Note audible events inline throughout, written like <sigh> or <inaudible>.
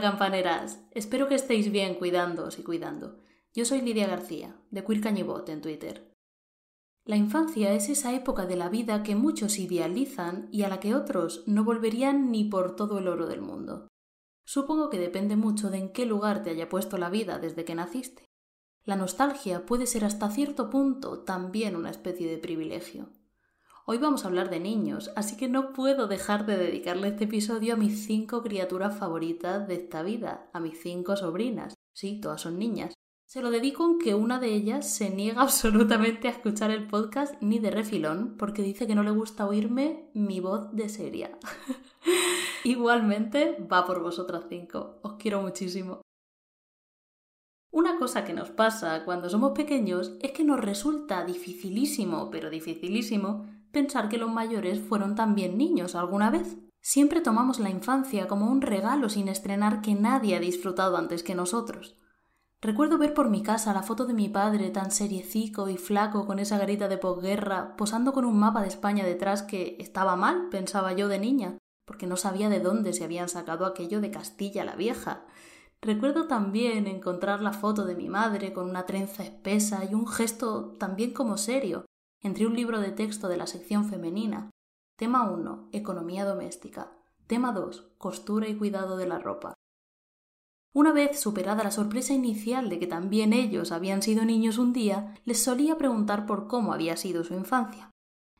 Campaneras, espero que estéis bien cuidándoos y cuidando. Yo soy Lidia García, de Queer Cañibot en Twitter. La infancia es esa época de la vida que muchos idealizan y a la que otros no volverían ni por todo el oro del mundo. Supongo que depende mucho de en qué lugar te haya puesto la vida desde que naciste. La nostalgia puede ser hasta cierto punto también una especie de privilegio. Hoy vamos a hablar de niños, así que no puedo dejar de dedicarle este episodio a mis cinco criaturas favoritas de esta vida, a mis cinco sobrinas. Sí, todas son niñas. Se lo dedico aunque una de ellas se niega <laughs> absolutamente a escuchar el podcast ni de refilón, porque dice que no le gusta oírme mi voz de seria. <laughs> Igualmente, va por vosotras cinco. Os quiero muchísimo. Una cosa que nos pasa cuando somos pequeños es que nos resulta dificilísimo, pero dificilísimo, pensar que los mayores fueron también niños alguna vez. Siempre tomamos la infancia como un regalo sin estrenar que nadie ha disfrutado antes que nosotros. Recuerdo ver por mi casa la foto de mi padre tan seriecico y flaco con esa garita de posguerra, posando con un mapa de España detrás que estaba mal, pensaba yo de niña, porque no sabía de dónde se habían sacado aquello de Castilla la Vieja. Recuerdo también encontrar la foto de mi madre con una trenza espesa y un gesto también como serio, entre un libro de texto de la sección femenina. Tema 1. Economía doméstica. Tema 2. Costura y cuidado de la ropa. Una vez superada la sorpresa inicial de que también ellos habían sido niños un día, les solía preguntar por cómo había sido su infancia.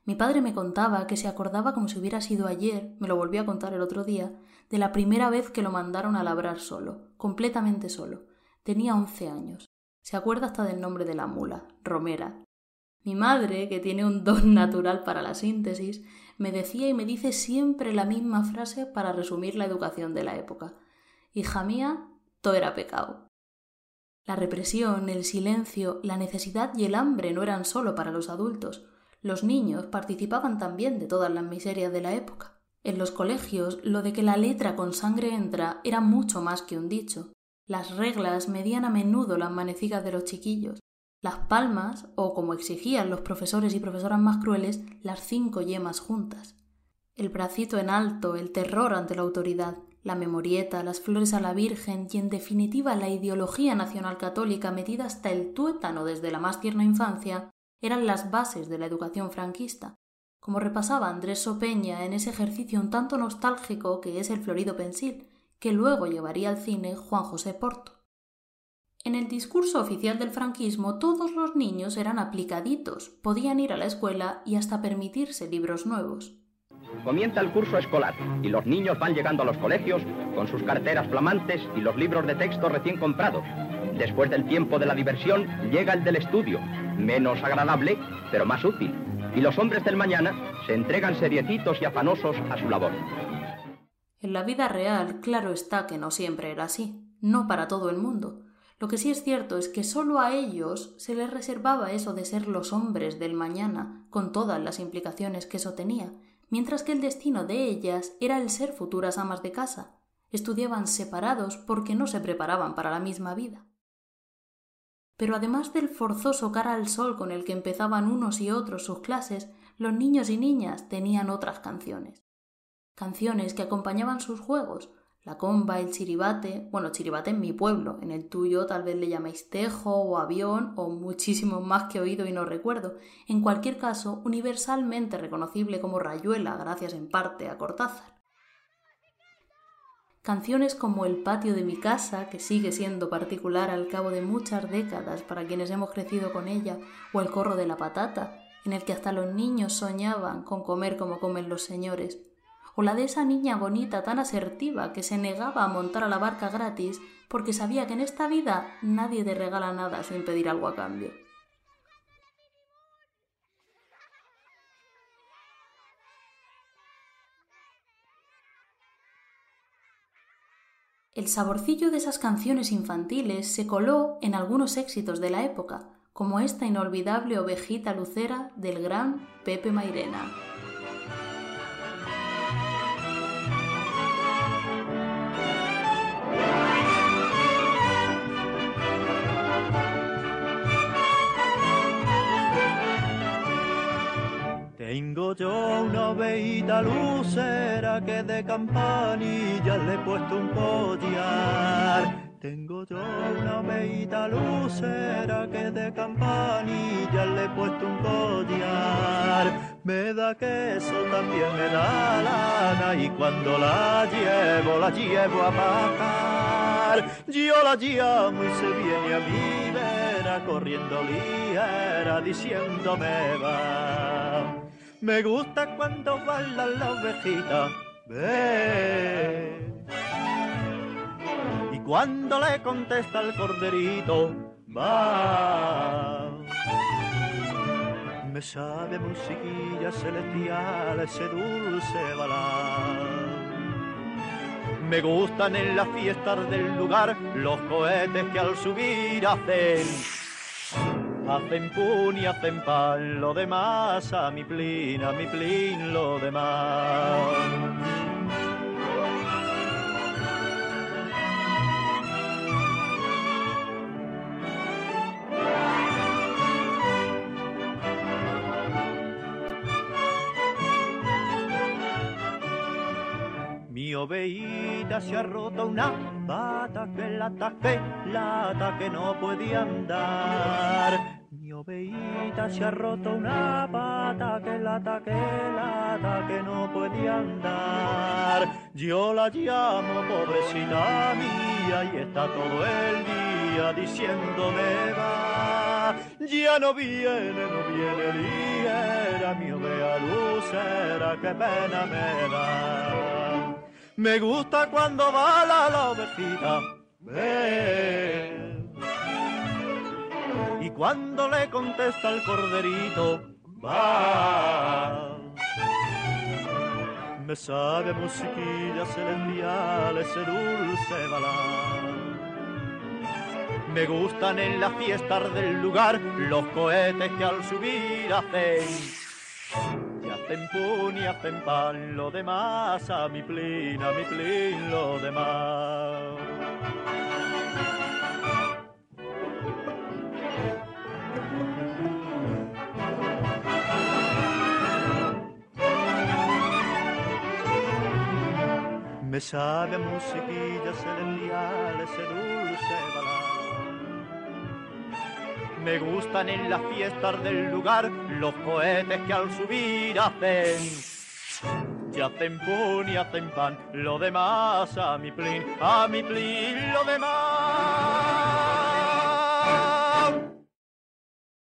Mi padre me contaba que se acordaba como si hubiera sido ayer, me lo volvió a contar el otro día, de la primera vez que lo mandaron a labrar solo, completamente solo. Tenía once años. Se acuerda hasta del nombre de la mula, Romera, mi madre, que tiene un don <laughs> natural para la síntesis, me decía y me dice siempre la misma frase para resumir la educación de la época. Hija mía, todo era pecado. La represión, el silencio, la necesidad y el hambre no eran solo para los adultos. Los niños participaban también de todas las miserias de la época. En los colegios, lo de que la letra con sangre entra era mucho más que un dicho. Las reglas medían a menudo las manecigas de los chiquillos, las palmas, o como exigían los profesores y profesoras más crueles, las cinco yemas juntas. El bracito en alto, el terror ante la autoridad, la memorieta, las flores a la Virgen y en definitiva la ideología nacional católica metida hasta el tuétano desde la más tierna infancia, eran las bases de la educación franquista, como repasaba Andrés Sopeña en ese ejercicio un tanto nostálgico que es el Florido Pensil, que luego llevaría al cine Juan José Porto. En el discurso oficial del franquismo todos los niños eran aplicaditos, podían ir a la escuela y hasta permitirse libros nuevos. Comienza el curso escolar y los niños van llegando a los colegios con sus carteras flamantes y los libros de texto recién comprados. Después del tiempo de la diversión llega el del estudio, menos agradable, pero más útil. Y los hombres del mañana se entregan seriecitos y afanosos a su labor. En la vida real, claro está que no siempre era así, no para todo el mundo. Lo que sí es cierto es que solo a ellos se les reservaba eso de ser los hombres del mañana, con todas las implicaciones que eso tenía, mientras que el destino de ellas era el ser futuras amas de casa. Estudiaban separados porque no se preparaban para la misma vida. Pero además del forzoso cara al sol con el que empezaban unos y otros sus clases, los niños y niñas tenían otras canciones. Canciones que acompañaban sus juegos, la comba, el chiribate, bueno, chiribate en mi pueblo, en el tuyo tal vez le llaméis tejo o avión o muchísimo más que oído y no recuerdo. En cualquier caso, universalmente reconocible como rayuela, gracias en parte a Cortázar. Canciones como El patio de mi casa, que sigue siendo particular al cabo de muchas décadas para quienes hemos crecido con ella, o El corro de la patata, en el que hasta los niños soñaban con comer como comen los señores, o la de esa niña bonita tan asertiva que se negaba a montar a la barca gratis porque sabía que en esta vida nadie te regala nada sin pedir algo a cambio. El saborcillo de esas canciones infantiles se coló en algunos éxitos de la época, como esta inolvidable ovejita lucera del gran Pepe Mairena. Tengo yo una oveita lucera que de campanilla le he puesto un collar. Tengo yo una oveita lucera que de campanilla le he puesto un collar. Me da queso, también me da lana y cuando la llevo, la llevo a pagar. Yo la llamo y se viene a mi vera corriendo liera diciéndome va. Me gusta cuando bailan la ovejita. Ve cuando le contesta el corderito, va. Me sabe musiquilla celestial ese dulce balán. Me gustan en las fiestas del lugar los cohetes que al subir hacen. Hacen pun y hacen pan, lo demás a mi plin, a mi plin, lo demás. oveíta se ha roto una pata que lata que lata que no puede andar. Se ha roto una pata que lata que lata que no puede andar. Yo la llamo pobrecita mía y está todo el día diciéndome va. Ya no viene, no viene ligera mi ovea lucera, qué pena me da. Me gusta cuando va la ovejita. Y cuando le contesta el corderito, va. Me sabe musiquilla celestial ese dulce balán. Me gustan en las fiestas del lugar los cohetes que al subir hacen hacen pun y hacen pan, lo demás a mi plin, a mi plin, lo demás. Me sabe musiquilla celestial ese dulce balán me gustan en las fiestas del lugar los cohetes que al subir hacen. Y hacen pun y hacen pan, lo demás a mi plin, a mi plin, lo demás.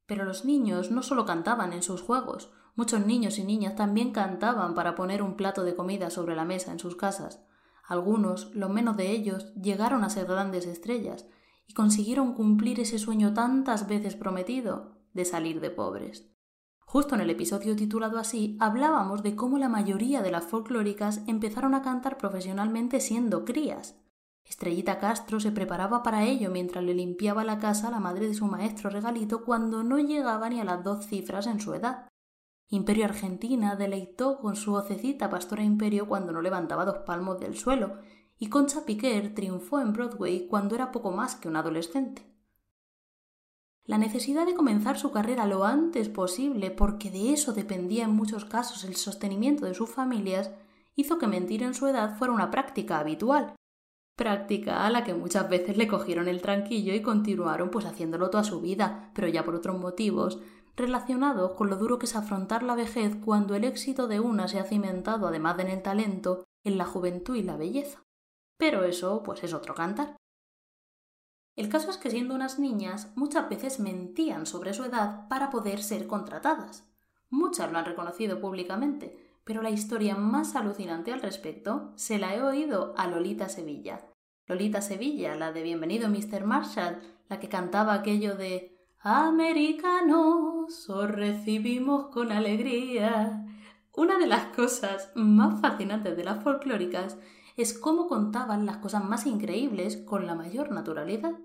Pero los niños no solo cantaban en sus juegos, muchos niños y niñas también cantaban para poner un plato de comida sobre la mesa en sus casas. Algunos, lo menos de ellos, llegaron a ser grandes estrellas, y consiguieron cumplir ese sueño tantas veces prometido de salir de pobres. Justo en el episodio titulado así hablábamos de cómo la mayoría de las folclóricas empezaron a cantar profesionalmente siendo crías. Estrellita Castro se preparaba para ello mientras le limpiaba la casa a la madre de su maestro regalito cuando no llegaba ni a las dos cifras en su edad. Imperio Argentina deleitó con su vocecita Pastora Imperio cuando no levantaba dos palmos del suelo y Concha Piquer triunfó en Broadway cuando era poco más que un adolescente. La necesidad de comenzar su carrera lo antes posible, porque de eso dependía en muchos casos el sostenimiento de sus familias, hizo que mentir en su edad fuera una práctica habitual, práctica a la que muchas veces le cogieron el tranquillo y continuaron pues haciéndolo toda su vida, pero ya por otros motivos, relacionados con lo duro que es afrontar la vejez cuando el éxito de una se ha cimentado, además de en el talento, en la juventud y la belleza. Pero eso, pues es otro cantar. El caso es que siendo unas niñas, muchas veces mentían sobre su edad para poder ser contratadas. Muchas lo han reconocido públicamente, pero la historia más alucinante al respecto se la he oído a Lolita Sevilla. Lolita Sevilla, la de Bienvenido Mr. Marshall, la que cantaba aquello de Americanos, os recibimos con alegría. Una de las cosas más fascinantes de las folclóricas es cómo contaban las cosas más increíbles con la mayor naturalidad.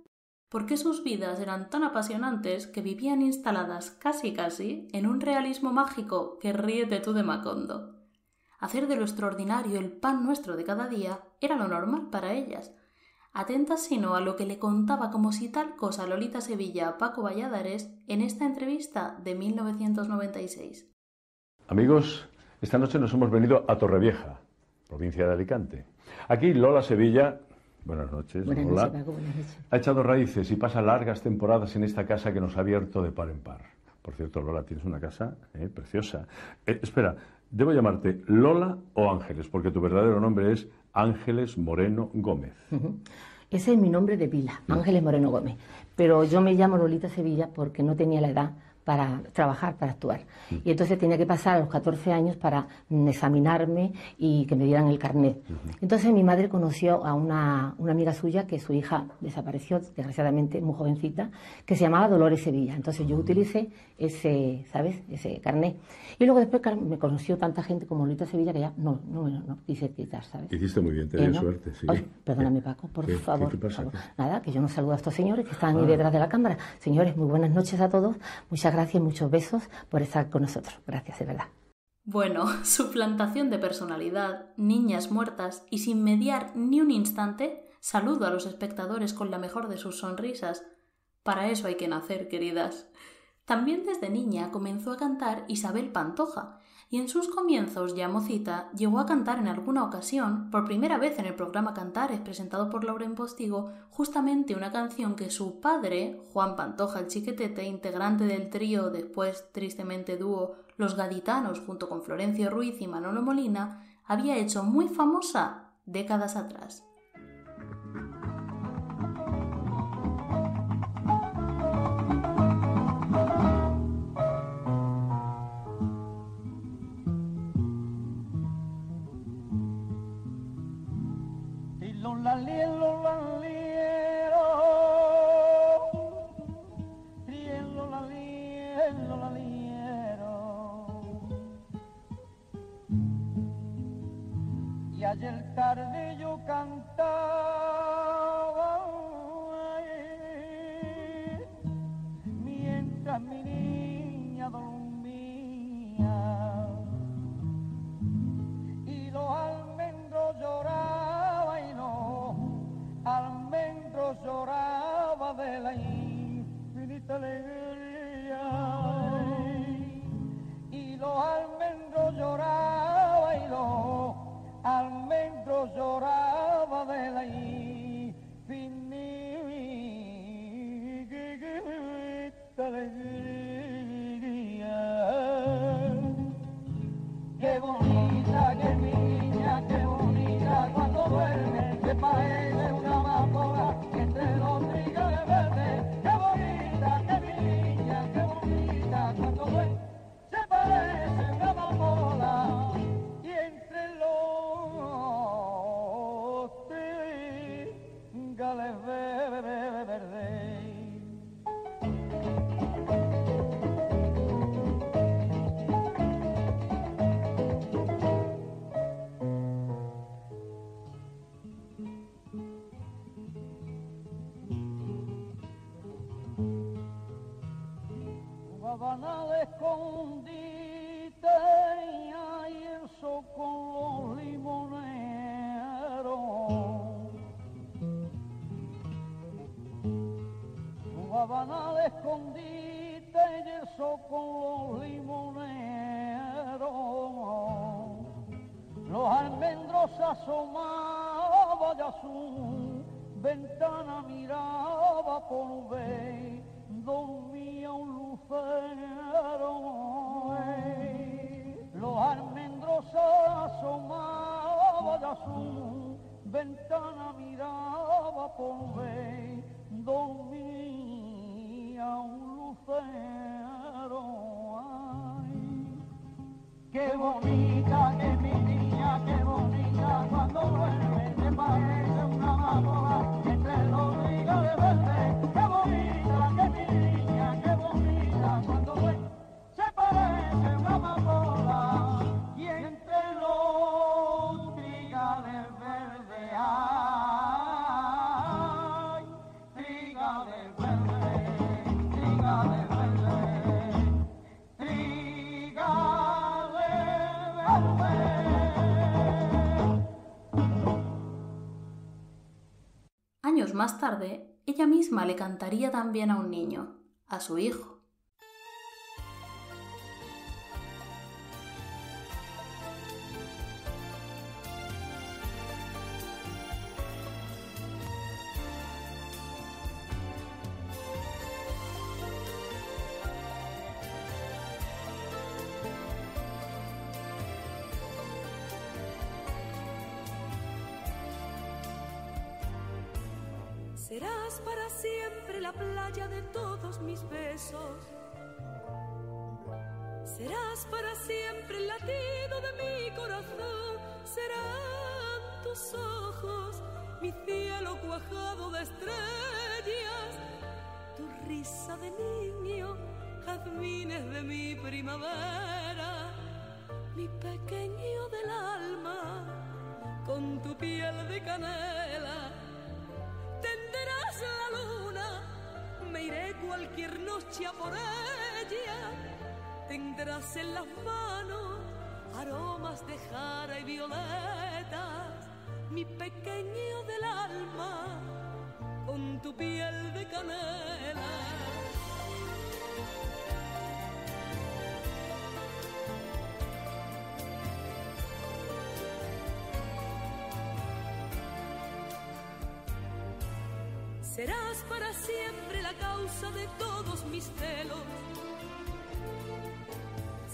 Porque sus vidas eran tan apasionantes que vivían instaladas casi casi en un realismo mágico que ríete tú de Macondo. Hacer de lo extraordinario el pan nuestro de cada día era lo normal para ellas. Atentas sino a lo que le contaba como si tal cosa Lolita Sevilla a Paco Valladares en esta entrevista de 1996. Amigos, Esta noche nos hemos venido a Torrevieja, provincia de Alicante. Aquí Lola Sevilla, buenas noches. Buenas Lola, noches, Paco, buenas noches. ha echado raíces y pasa largas temporadas en esta casa que nos ha abierto de par en par. Por cierto, Lola, tienes una casa eh, preciosa. Eh, espera, ¿debo llamarte Lola o Ángeles? Porque tu verdadero nombre es Ángeles Moreno Gómez. Ese es mi nombre de pila, Ángeles Moreno Gómez. Pero yo me llamo Lolita Sevilla porque no tenía la edad para trabajar, para actuar. Y entonces tenía que pasar a los 14 años para mm, examinarme y que me dieran el carnet. Entonces mi madre conoció a una, una amiga suya que su hija desapareció, desgraciadamente, muy jovencita, que se llamaba Dolores Sevilla. Entonces yo utilicé ese, ¿sabes?, ese carnet. Y luego después me conoció tanta gente como Lolita Sevilla que ya no, no, no, no quise quitar, ¿sabes? Hiciste muy bien, te Eh, ¿no? suerte, sí. Ay, perdóname, ¿Qué? Paco, por ¿Qué? ¿Qué favor. te por pasa? favor. ¿Qué? Nada, que yo no saludo a estos señores que están ahí Ah. detrás de la cámara. Señores, muy buenas noches a todos. Muchas gracias, muchos besos por estar con nosotros. Gracias, de verdad. Bueno, <laughs> suplantación de personalidad, niñas muertas y sin mediar ni un instante, saludo a los espectadores con la mejor de sus sonrisas. Para eso hay que nacer, queridas. También desde niña comenzó a cantar Isabel Pantoja, y en sus comienzos ya mocita llegó a cantar en alguna ocasión, por primera vez en el programa Cantares presentado por Lauren Postigo, justamente una canción que su padre, Juan Pantoja el Chiquetete, integrante del trío, después tristemente dúo Los Gaditanos junto con Florencio Ruiz y Manolo Molina, había hecho muy famosa décadas atrás. Jugaban al escondite y eso con los limoneros. Los almendros asomaban y a su ventana miraba por ver dormía un lucero. Los almendros asomaban y a su ventana miraba por ver dormía un lucero. Ay, Qué bonita que Más tarde, ella misma le cantaría también a un niño, a su hijo. Serás para siempre la playa de todos mis besos. Serás para siempre el latido de mi corazón. Serán tus ojos mi cielo cuajado de estrellas. Tu risa de niño, jazmines de mi primavera. Mi pequeño del alma, con tu piel de canela iré cualquier noche a por ella. Tendrás en las manos aromas de jara y violetas, mi pequeño del alma, con tu piel de canela. Serás para siempre la causa de todos mis celos.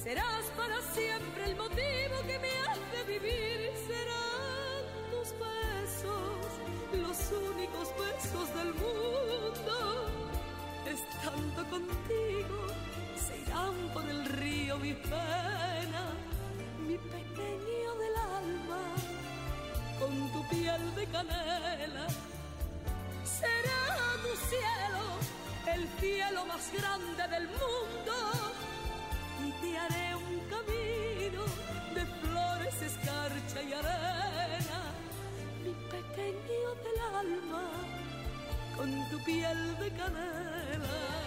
Serás para siempre el motivo que me hace vivir. Serán tus besos los únicos besos del mundo. Estando contigo se irán por el río mi pena, mi pequeño del alma, con tu piel de canela tu cielo, el cielo más grande del mundo. Y te haré un camino de flores, escarcha y arena, mi pequeño del alma, con tu piel de canela.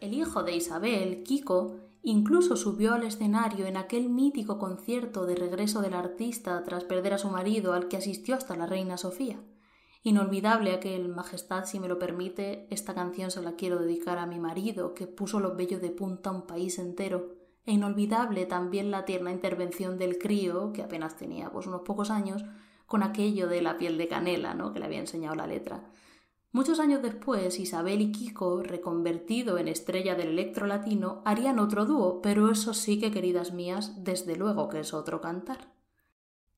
El hijo de Isabel, Kiko, Incluso subió al escenario en aquel mítico concierto de regreso del artista tras perder a su marido al que asistió hasta la reina Sofía. Inolvidable aquel Majestad, si me lo permite, esta canción se la quiero dedicar a mi marido, que puso los vellos de punta a un país entero. E inolvidable también la tierna intervención del crío, que apenas tenía pues unos pocos años, con aquello de la piel de canela, ¿no? que le había enseñado la letra. Muchos años después, Isabel y Kiko, reconvertido en estrella del electro latino, harían otro dúo, pero eso sí que, queridas mías, desde luego que es otro cantar.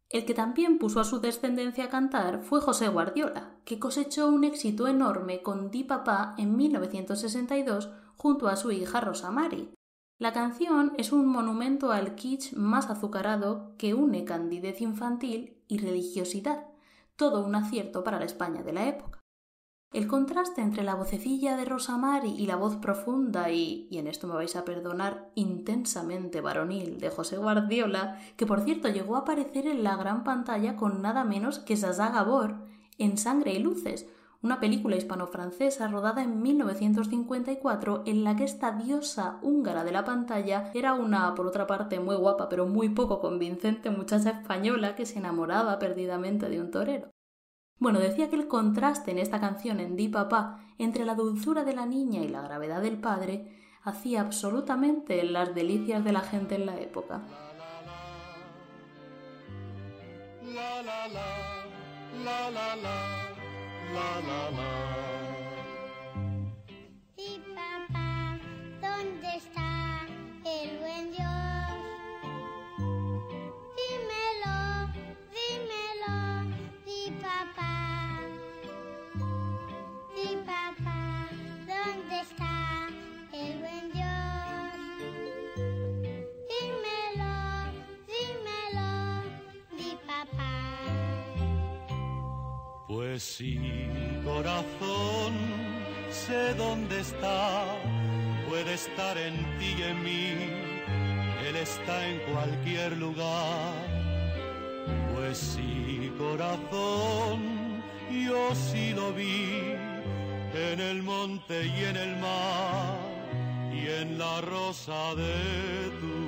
El que también puso a su descendencia a cantar fue José Guardiola, que cosechó un éxito enorme con Di Papá en 1962 junto a su hija Rosa Mari. La canción es un monumento al kitsch más azucarado que une candidez infantil y religiosidad, todo un acierto para la España de la época. El contraste entre la vocecilla de Rosa Mari y la voz profunda y, y en esto me vais a perdonar, intensamente varonil de José Guardiola, que por cierto llegó a aparecer en la gran pantalla con nada menos que Zaza Gabor en Sangre y Luces, una película hispano-francesa rodada en 1954 en la que esta diosa húngara de la pantalla era una, por otra parte, muy guapa pero muy poco convincente muchacha española que se enamoraba perdidamente de un torero. Bueno, decía que el contraste en esta canción en Di Papá entre la dulzura de la niña y la gravedad del padre hacía absolutamente las delicias de la gente en la época. papá, Pues sí, corazón, sé dónde está, puede estar en ti y en mí, Él está en cualquier lugar. Pues sí, corazón, yo sí lo vi, en el monte y en el mar, y en la rosa de tu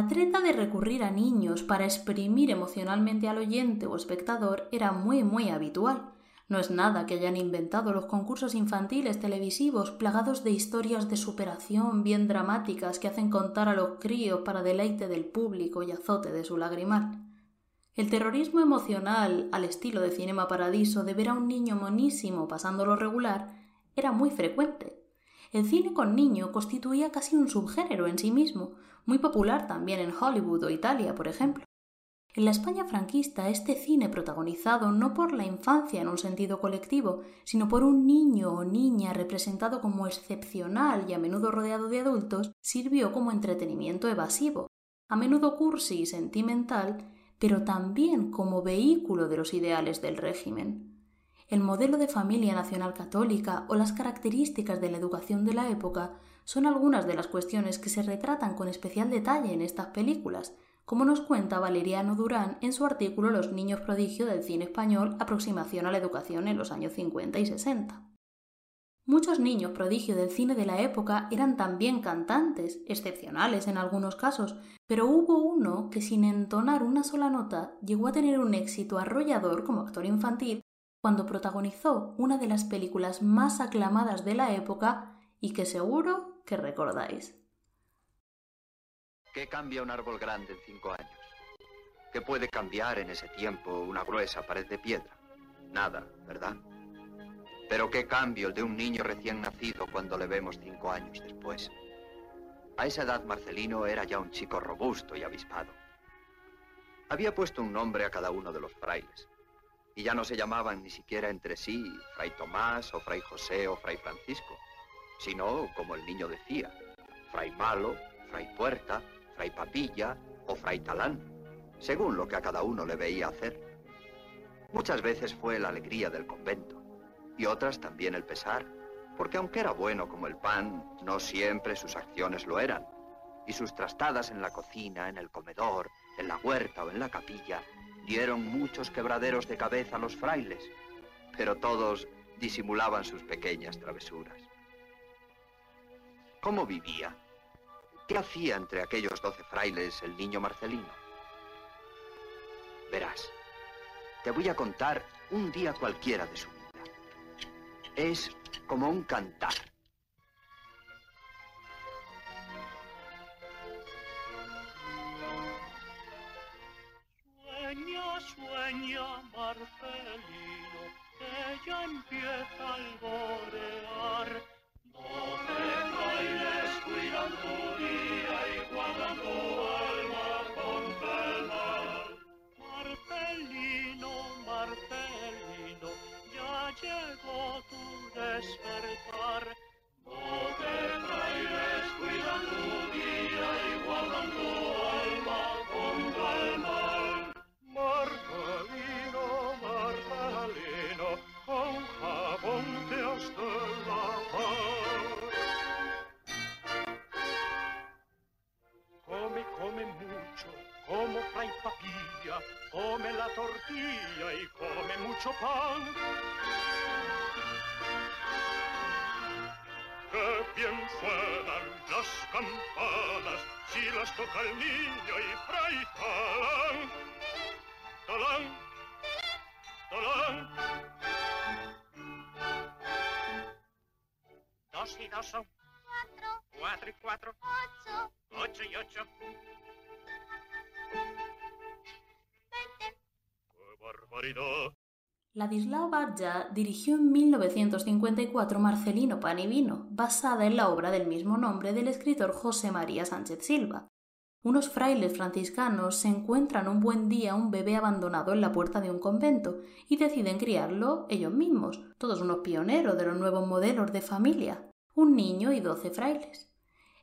La treta de recurrir a niños para exprimir emocionalmente al oyente o espectador era muy muy habitual. No es nada que hayan inventado los concursos infantiles televisivos plagados de historias de superación bien dramáticas que hacen contar a los críos para deleite del público y azote de su lagrimal. El terrorismo emocional, al estilo de Cinema Paradiso, de ver a un niño monísimo pasándolo regular, era muy frecuente. El cine con niño constituía casi un subgénero en sí mismo, muy popular también en Hollywood o Italia, por ejemplo. En la España franquista, este cine protagonizado no por la infancia en un sentido colectivo, sino por un niño o niña representado como excepcional y a menudo rodeado de adultos, sirvió como entretenimiento evasivo, a menudo cursi y sentimental, pero también como vehículo de los ideales del régimen. El modelo de familia nacional católica o las características de la educación de la época son algunas de las cuestiones que se retratan con especial detalle en estas películas, como nos cuenta Valeriano Durán en su artículo Los niños prodigio del cine español, aproximación a la educación en los años 50 y 60. Muchos niños prodigio del cine de la época eran también cantantes, excepcionales en algunos casos, pero hubo uno que sin entonar una sola nota llegó a tener un éxito arrollador como actor infantil cuando protagonizó una de las películas más aclamadas de la época y que seguro que recordáis. ¿Qué cambia un árbol grande en cinco años? ¿Qué puede cambiar en ese tiempo una gruesa pared de piedra? Nada, ¿verdad? Pero qué cambio el de un niño recién nacido cuando le vemos cinco años después. A esa edad Marcelino era ya un chico robusto y avispado. Había puesto un nombre a cada uno de los frailes. Y ya no se llamaban ni siquiera entre sí Fray Tomás o Fray José o Fray Francisco, sino, como el niño decía, Fray Malo, Fray Puerta, Fray Papilla o Fray Talán, según lo que a cada uno le veía hacer. Muchas veces fue la alegría del convento y otras también el pesar, porque aunque era bueno como el pan, no siempre sus acciones lo eran, y sus trastadas en la cocina, en el comedor, en la huerta o en la capilla dieron muchos quebraderos de cabeza a los frailes, pero todos disimulaban sus pequeñas travesuras. ¿Cómo vivía? ¿Qué hacía entre aquellos doce frailes el niño Marcelino? Verás, te voy a contar un día cualquiera de su vida. Es como un cantar. Sueña, Marcelino, ya empieza a alborear. Doce frailes cuidan tu día y guardan tu alma contra el mal. Marcelino, Marcelino, ya llegó tu despertar. Doce come la tortilla y come mucho pan. Qué bien suenan las campanas si las toca el niño y fray talán. Talán, talán. Dos y dos son Cuatro, cuatro y cuatro, ocho, ocho y ocho. Barbaridad! Ladislao Barja dirigió en 1954 Marcelino Pan y Vino, basada en la obra del mismo nombre del escritor José María Sánchez Silva. Unos frailes franciscanos se encuentran un buen día un bebé abandonado en la puerta de un convento y deciden criarlo ellos mismos, todos unos pioneros de los nuevos modelos de familia, un niño y doce frailes.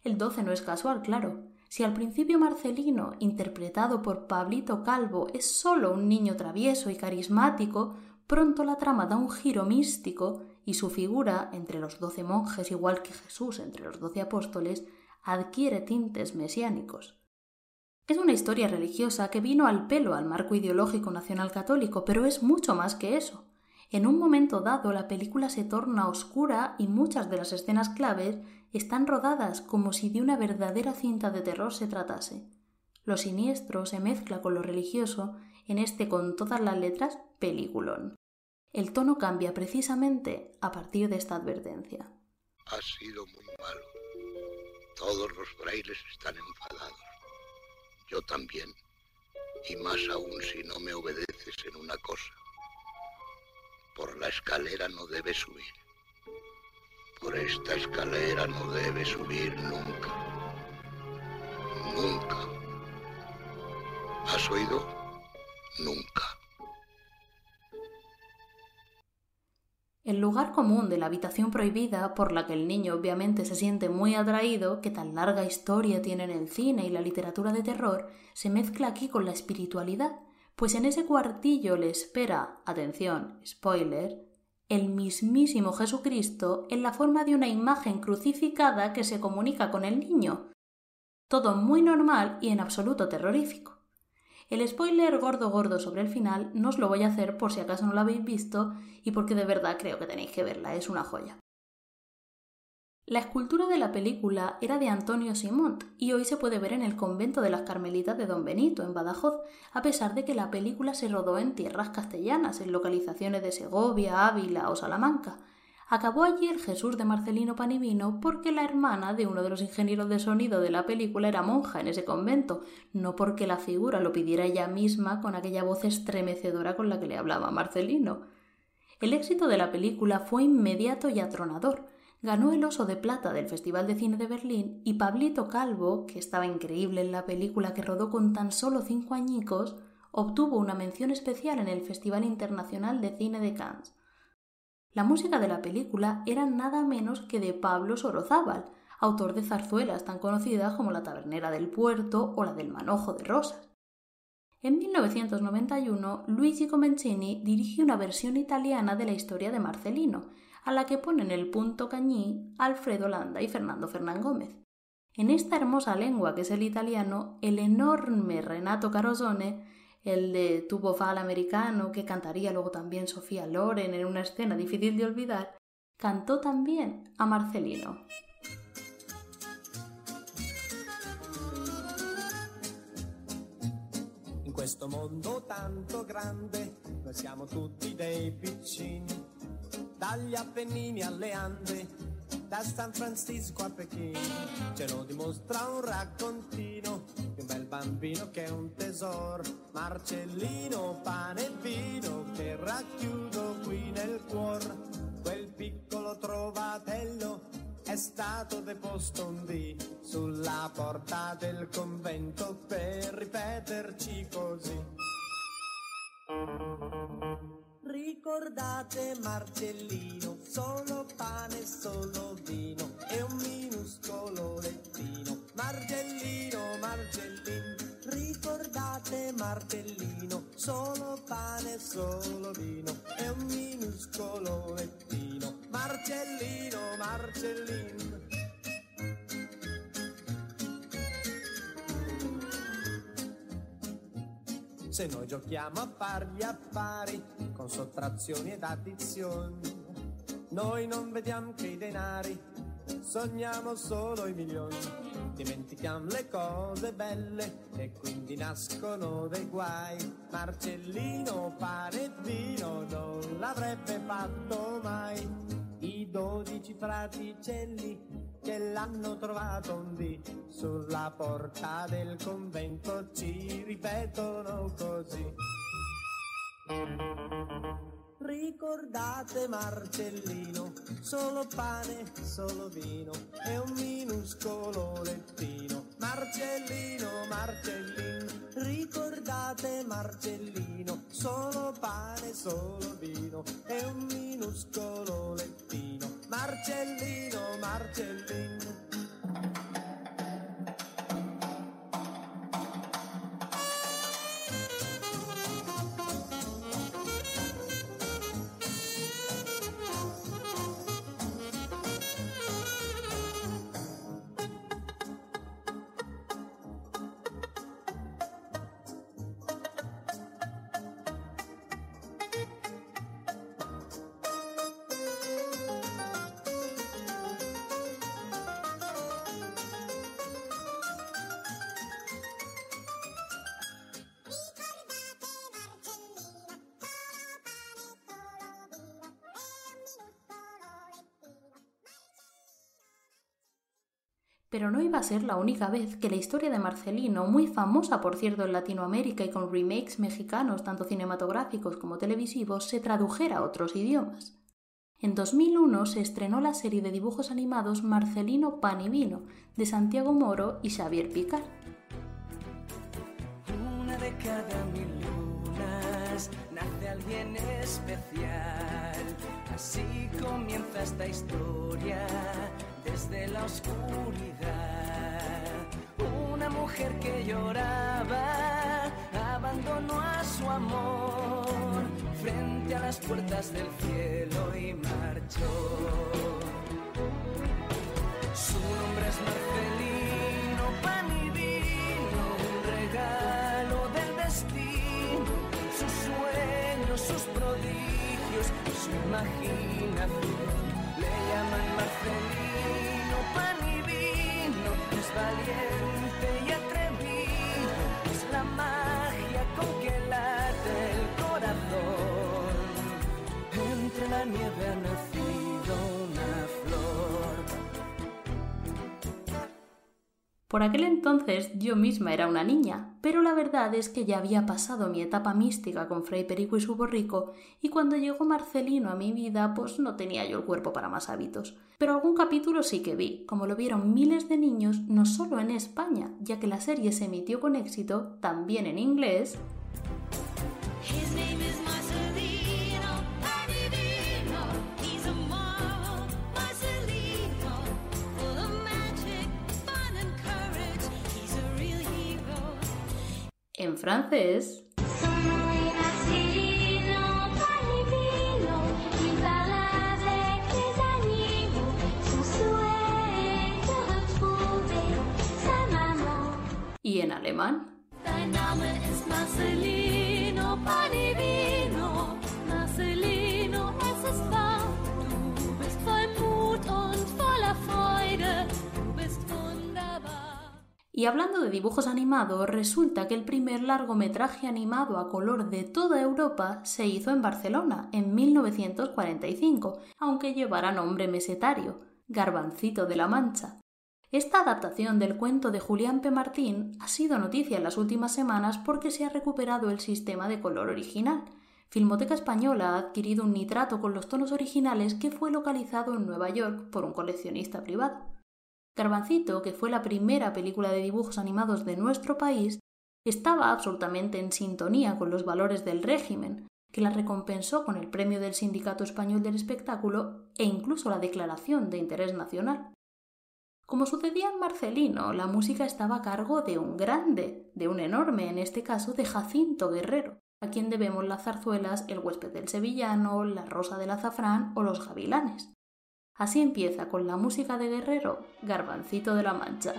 El doce no es casual, claro. Si al principio Marcelino, interpretado por Pablito Calvo, es solo un niño travieso y carismático, pronto la trama da un giro místico y su figura, entre los doce monjes igual que Jesús entre los doce apóstoles, adquiere tintes mesiánicos. Es una historia religiosa que vino al pelo al marco ideológico nacional católico, pero es mucho más que eso. En un momento dado la película se torna oscura y muchas de las escenas claves están rodadas como si de una verdadera cinta de terror se tratase. Lo siniestro se mezcla con lo religioso en este con todas las letras peliculón. El tono cambia precisamente a partir de esta advertencia. Ha sido muy malo. Todos los frailes están enfadados. Yo también. Y más aún si no me obedeces en una cosa. Por la escalera no debes subir. Por esta escalera no debes subir nunca. Nunca. ¿Has oído? Nunca. El lugar común de la habitación prohibida, por la que el niño obviamente se siente muy atraído, que tan larga historia tienen el cine y la literatura de terror, se mezcla aquí con la espiritualidad, pues en ese cuartillo le espera, atención, spoiler, el mismísimo Jesucristo en la forma de una imagen crucificada que se comunica con el niño. Todo muy normal y en absoluto terrorífico. El spoiler gordo gordo sobre el final no os lo voy a hacer por si acaso no lo habéis visto y porque de verdad creo que tenéis que verla, es una joya. La escultura de la película era de Antonio Simont y hoy se puede ver en el convento de las Carmelitas de Don Benito, en Badajoz, a pesar de que la película se rodó en tierras castellanas, en localizaciones de Segovia, Ávila o Salamanca. Acabó allí el Jesús de Marcelino Panivino porque la hermana de uno de los ingenieros de sonido de la película era monja en ese convento, no porque la figura lo pidiera ella misma con aquella voz estremecedora con la que le hablaba Marcelino. El éxito de la película fue inmediato y atronador. Ganó el Oso de Plata del Festival de Cine de Berlín y Pablito Calvo, que estaba increíble en la película que rodó con tan solo cinco añicos, obtuvo una mención especial en el Festival Internacional de Cine de Cannes. La música de la película era nada menos que de Pablo Sorozábal, autor de zarzuelas tan conocidas como La Tabernera del Puerto o la del Manojo de Rosas. En 1991, Luigi Comencini dirigió una versión italiana de la historia de Marcelino, a la que ponen el punto cañí Alfredo Landa y Fernando Fernán Gómez. En esta hermosa lengua que es el italiano, el enorme Renato Carosone el de tubo fal americano que cantaría luego también Sofía Loren en una escena difícil de olvidar, cantó también a Marcelino. In questo mondo tanto grande, noi siamo tutti dei piccini, dagli Appennini alle Ande, da San Francisco a Pechino, ce lo dimostra un raccontino di un bel bambino che è un tesoro, Marcellino, pane e vino che racchiudo qui nel cuor, quel piccolo trovatello è stato deposto un dì sulla porta del convento per ripeterci così. Ricordate Marcellino, solo pane, solo vino e un minuscolo lettino. Marcellino, Marcellino, ricordate Marcellino, solo pane, solo vino e un minuscolo lettino. Marcellino, Marcellino. Se noi giochiamo a far gli affari con sottrazioni ed addizioni, noi non vediamo che i denari, sogniamo solo i milioni. Dimentichiamo le cose belle e quindi nascono dei guai. Marcellino, pane vino non l'avrebbe fatto mai. I dodici fraticelli che l'hanno trovato un dì sulla porta del convento ci ripetono così. Ricordate Marcellino, solo pane, solo vino e un minuscolo lettino. Marcellino, Marcellino, ricordate Marcellino, solo pane, solo vino e un minuscolo lettino. Marcellino, Marcellino. Pero no iba a ser la única vez que la historia de Marcelino, muy famosa por cierto en Latinoamérica y con remakes mexicanos tanto cinematográficos como televisivos, se tradujera a otros idiomas. En 2001 se estrenó la serie de dibujos animados Marcelino Pan y Vino, de Santiago Moro y Xavier Picard. Una de cada mil lunas nace alguien especial. Así comienza esta historia desde la oscuridad. Una mujer que lloraba abandonó a su amor frente a las puertas del cielo y marchó. Su nombre es Marcelino, pan y vino, un regalo del destino, sus sueños, sus prodigios, su imaginación. Le llaman Marcelino, pan y vino, es valiente y atrevido, es la magia con que late el corazón. Entre la nieve ha Por aquel entonces yo misma era una niña, pero la verdad es que ya había pasado mi etapa mística con Fray Perico y su borrico, y cuando llegó Marcelino a mi vida, pues no tenía yo el cuerpo para más hábitos. Pero algún capítulo sí que vi, como lo vieron miles de niños, no solo en España, ya que la serie se emitió con éxito también en inglés, sa maman. y en alemán. Marcelino, Y hablando de dibujos animados, resulta que el primer largometraje animado a color de toda Europa se hizo en Barcelona en 1945, aunque llevara nombre mesetario, Garbancito de la Mancha. Esta adaptación del cuento de Julián P. Martín ha sido noticia en las últimas semanas porque se ha recuperado el sistema de color original. Filmoteca Española ha adquirido un nitrato con los tonos originales que fue localizado en Nueva York por un coleccionista privado. Garbancito, que fue la primera película de dibujos animados de nuestro país, estaba absolutamente en sintonía con los valores del régimen, que la recompensó con el premio del Sindicato Español del Espectáculo e incluso la Declaración de Interés Nacional. Como sucedía en Marcelino, la música estaba a cargo de un grande, de un enorme, en este caso de Jacinto Guerrero, a quien debemos las zarzuelas El huésped del sevillano, La rosa del azafrán o Los gavilanes. Así empieza con la música de Guerrero, Garbancito de la Mancha.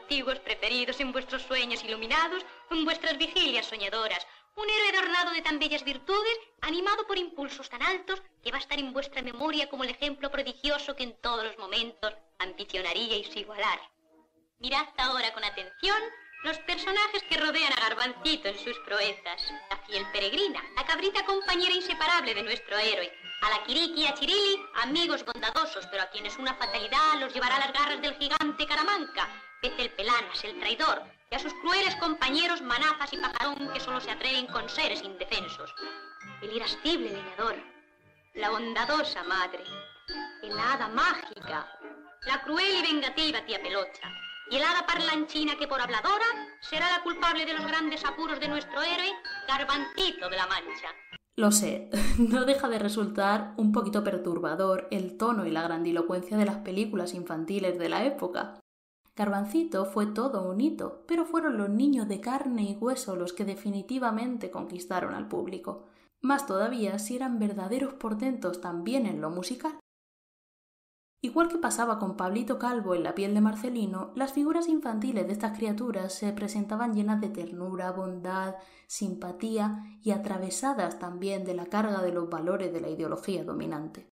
Antiguos preferidos en vuestros sueños iluminados en vuestras vigilias soñadoras. Un héroe adornado de tan bellas virtudes, animado por impulsos tan altos, que va a estar en vuestra memoria como el ejemplo prodigioso que en todos los momentos ambicionaríais igualar. Mirad ahora con atención los personajes que rodean a Garbancito en sus proezas. La fiel peregrina, la cabrita compañera inseparable de nuestro héroe. A la Kiriki y a Chirili, amigos bondadosos, pero a quienes una fatalidad los llevará a las garras del gigante Caramanca. Pez el Pelanas, el traidor, y a sus crueles compañeros Manazas y Pajarón, que solo se atreven con seres indefensos. El irascible leñador, la bondadosa madre, el hada mágica, la cruel y vengativa tía Pelocha, y el hada parlanchina que por habladora será la culpable de los grandes apuros de nuestro héroe, Garbancito de la Mancha. Lo sé, <laughs> no deja de resultar un poquito perturbador el tono y la grandilocuencia de las películas infantiles de la época. Garbancito fue todo un hito, pero fueron los niños de carne y hueso los que definitivamente conquistaron al público. Más todavía si eran verdaderos portentos también en lo musical. Igual que pasaba con Pablito Calvo en la piel de Marcelino, las figuras infantiles de estas criaturas se presentaban llenas de ternura, bondad, simpatía y atravesadas también de la carga de los valores de la ideología dominante.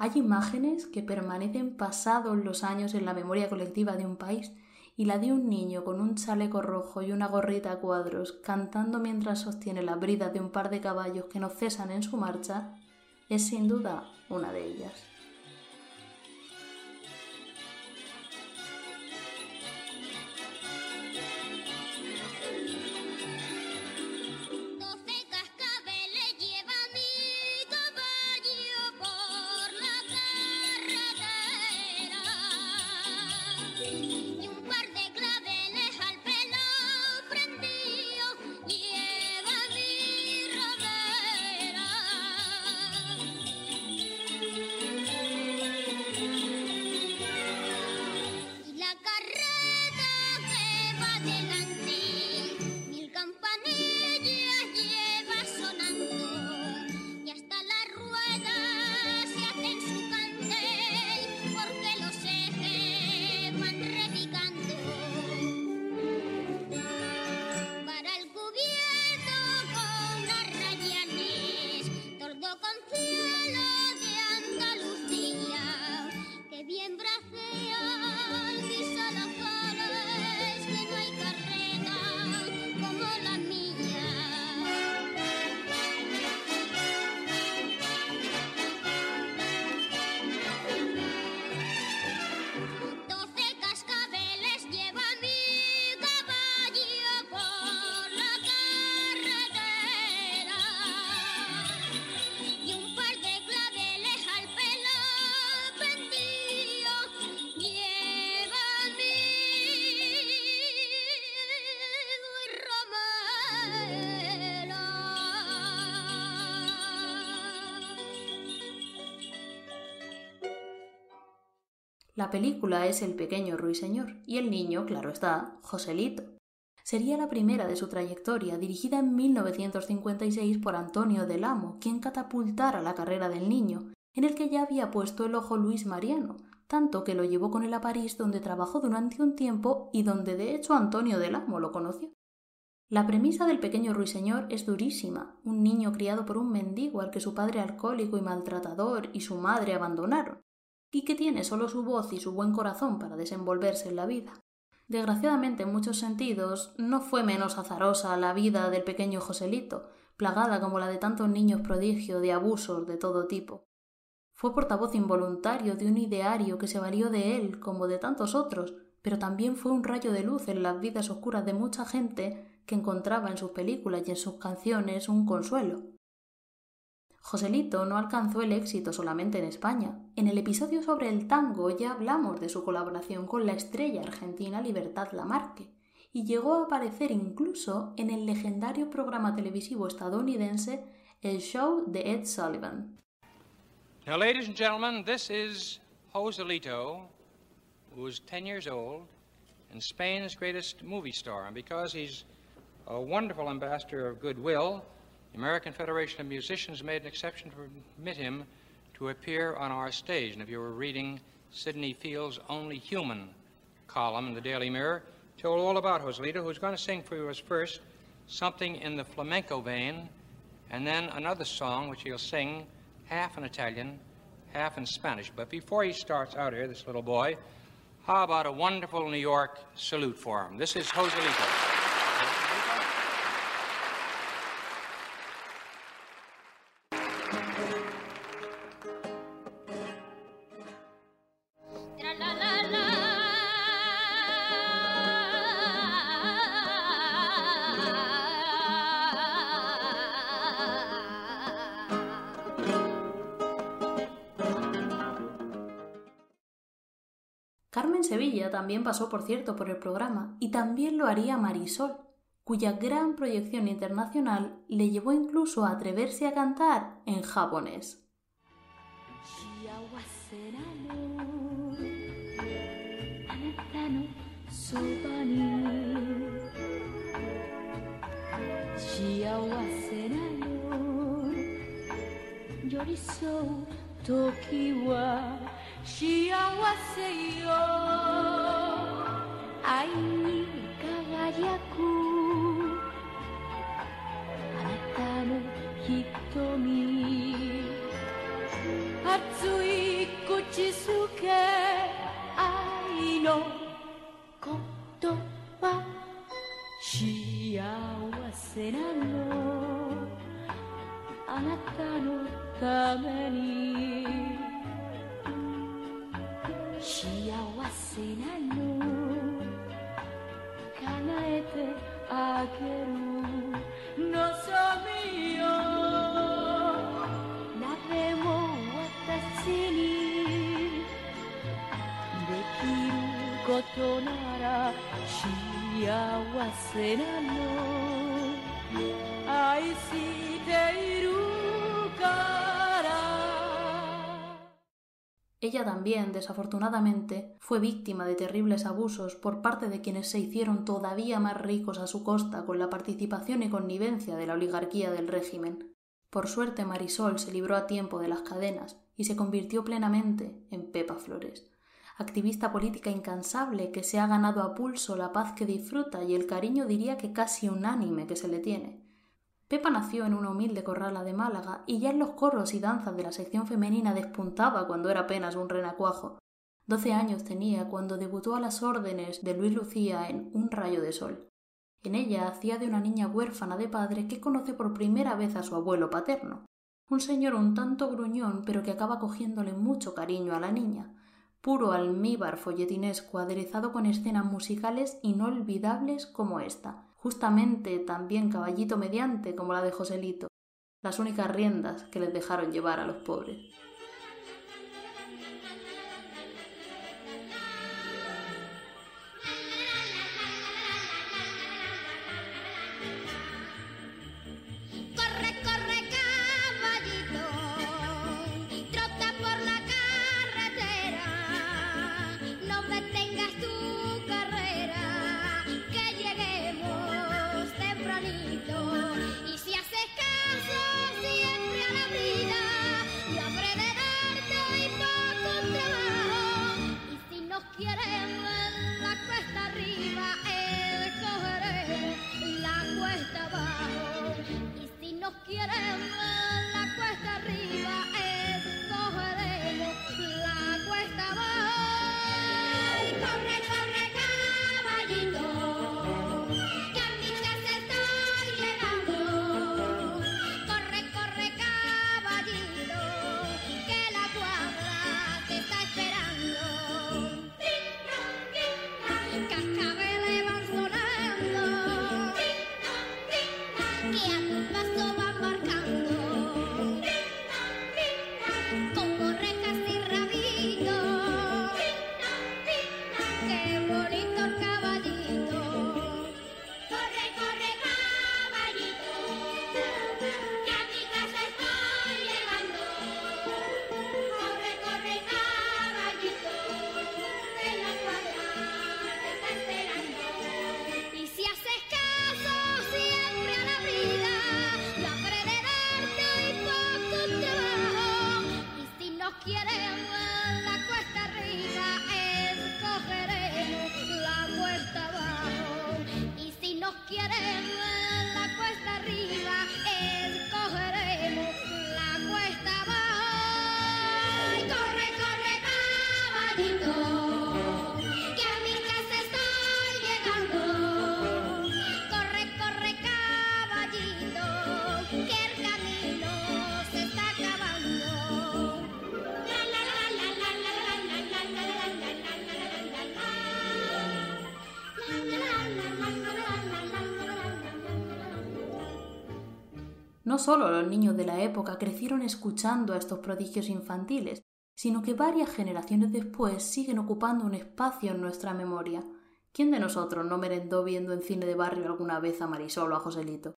Hay imágenes que permanecen pasados los años en la memoria colectiva de un país y la de un niño con un chaleco rojo y una gorrita a cuadros cantando mientras sostiene la brida de un par de caballos que no cesan en su marcha es sin duda una de ellas. La película es El pequeño ruiseñor y el niño, claro está, Joselito. Sería la primera de su trayectoria, dirigida en 1956 por Antonio del Amo, quien catapultara la carrera del niño, en el que ya había puesto el ojo Luis Mariano, tanto que lo llevó con él a París donde trabajó durante un tiempo y donde de hecho Antonio del Amo lo conoció. La premisa del pequeño ruiseñor es durísima, un niño criado por un mendigo al que su padre alcohólico y maltratador y su madre abandonaron, y que tiene solo su voz y su buen corazón para desenvolverse en la vida. Desgraciadamente, en muchos sentidos, no fue menos azarosa la vida del pequeño Joselito, plagada como la de tantos niños prodigio de abusos de todo tipo. Fue portavoz involuntario de un ideario que se valió de él como de tantos otros, pero también fue un rayo de luz en las vidas oscuras de mucha gente que encontraba en sus películas y en sus canciones un consuelo. Joselito no alcanzó el éxito solamente en España. En el episodio sobre el tango ya hablamos de su colaboración con la estrella argentina Libertad Lamarque, y llegó a aparecer incluso en el legendario programa televisivo estadounidense El Show de Ed Sullivan. Now, ladies and gentlemen, this is Joselito, who's 10 years old and Spain's greatest movie star. And because he's a wonderful ambassador of goodwill, the American Federation of Musicians made an exception to permit him to appear on our stage. And if you were reading Sidney Field's Only Human column in the Daily Mirror, told all about Joselito, who's going to sing for us first something in the flamenco vein, and then another song which he'll sing half in Italian, half in Spanish. But before he starts out here, this little boy, how about a wonderful New York salute for him? This is Joselito. también pasó, por cierto, por el programa y también lo haría Marisol, cuya gran proyección internacional le llevó incluso a atreverse a cantar en japonés. 幸せなのあなた のそばに幸せなよ 愛に輝くあなたの瞳。熱い口づけ。愛の言葉。幸せなの。あなたのために。あげる望みよ誰も私にできることなら幸せなの。愛している Ella también, desafortunadamente, fue víctima de terribles abusos por parte de quienes se hicieron todavía más ricos a su costa con la participación y connivencia de la oligarquía del régimen. Por suerte Marisol se libró a tiempo de las cadenas y se convirtió plenamente en Pepa Flores, activista política incansable que se ha ganado a pulso la paz que disfruta y el cariño diría que casi unánime que se le tiene. Pepa nació en una humilde corrala de Málaga y ya en los coros y danzas de la sección femenina despuntaba cuando era apenas un renacuajo. Doce años tenía cuando debutó a las órdenes de Luis Lucía en Un rayo de sol. En ella hacía de una niña huérfana de padre que conoce por primera vez a su abuelo paterno, un señor un tanto gruñón pero que acaba cogiéndole mucho cariño a la niña, puro almíbar folletinesco aderezado con escenas musicales inolvidables como esta, justamente también caballito mediante como la de Joselito, las únicas riendas que les dejaron llevar a los pobres. quiere Solo los niños de la época crecieron escuchando a estos prodigios infantiles, sino que varias generaciones después siguen ocupando un espacio en nuestra memoria. ¿Quién de nosotros no merendó viendo en cine de barrio alguna vez a Marisol o a Joselito?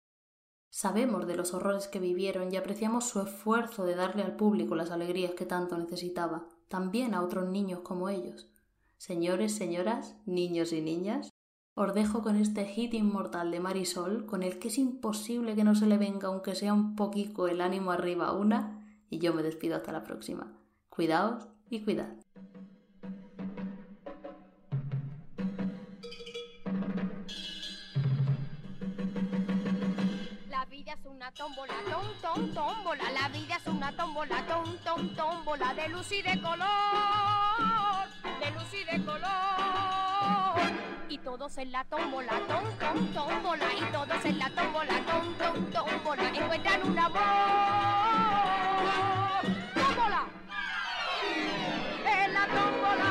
Sabemos de los horrores que vivieron y apreciamos su esfuerzo de darle al público las alegrías que tanto necesitaba, también a otros niños como ellos. Señores, señoras, niños y niñas, os dejo con este hit inmortal de Marisol, con el que es imposible que no se le venga aunque sea un poquito el ánimo arriba a una, y yo me despido hasta la próxima. Cuidaos y cuidad. Es una tómbola, tom, tom, tómbola. La vida es una tómbola, tom, tom, tómbola. De luz y de color, de luz y de color. Y todos en la tómbola, tom, tom, tómbola. Y todos en la tómbola, tom, tom, tómbola. Encuentran un amor. ¡Tómbola! En la tómbola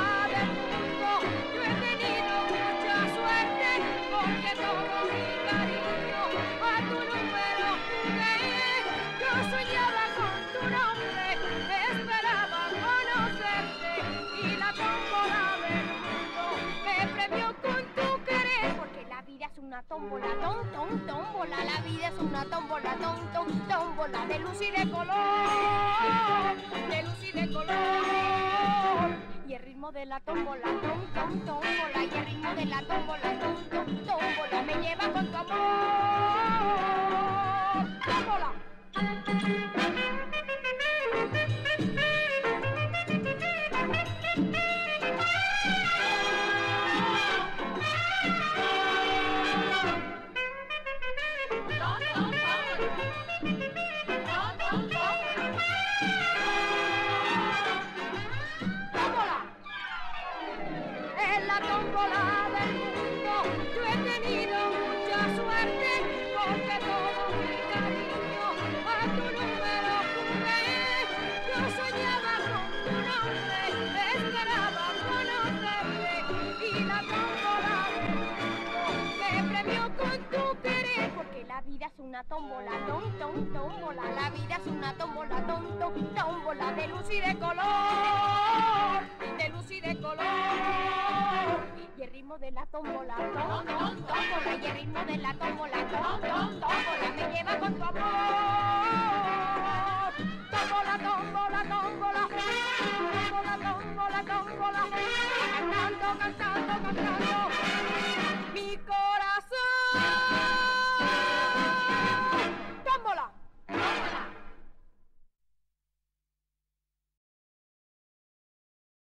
una tómbola, tom, tómbola. La vida es una tómbola, tom, tom, tómbola de luz y de color, de luz y de color. Y el ritmo de la tómbola, tom, tom, tómbola. Y el ritmo de la tómbola, tom, tómbola. Me lleva con tu amor. Tómbola. Tómbola, tom, tom, tómbola. La vida es una tómbola, tom, tom, de luz y de color, de luz y de color. Y el ritmo de la tómbola, tom, tom. Y el ritmo de la tómbola, tom, tom. Me lleva con tu amor. Tómbola, tómbola, tómbola. Tómbola, tómbola, tómbola. Cantando, cantando, cantando.